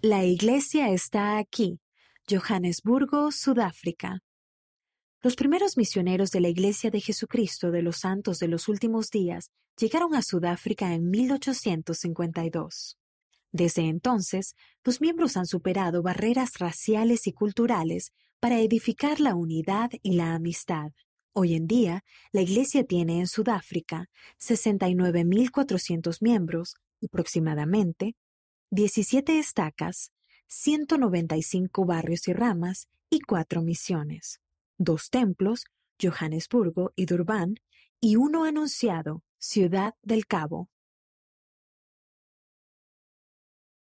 La Iglesia está aquí, Johannesburgo, Sudáfrica. Los primeros misioneros de la Iglesia de Jesucristo de los Santos de los Últimos Días llegaron a Sudáfrica en 1852. Desde entonces, los miembros han superado barreras raciales y culturales para edificar la unidad y la amistad. Hoy en día, la Iglesia tiene en Sudáfrica 69.400 miembros, aproximadamente, 17 estacas, 195 barrios y ramas y cuatro misiones, dos templos, Johannesburgo y Durban, y uno anunciado, Ciudad del Cabo.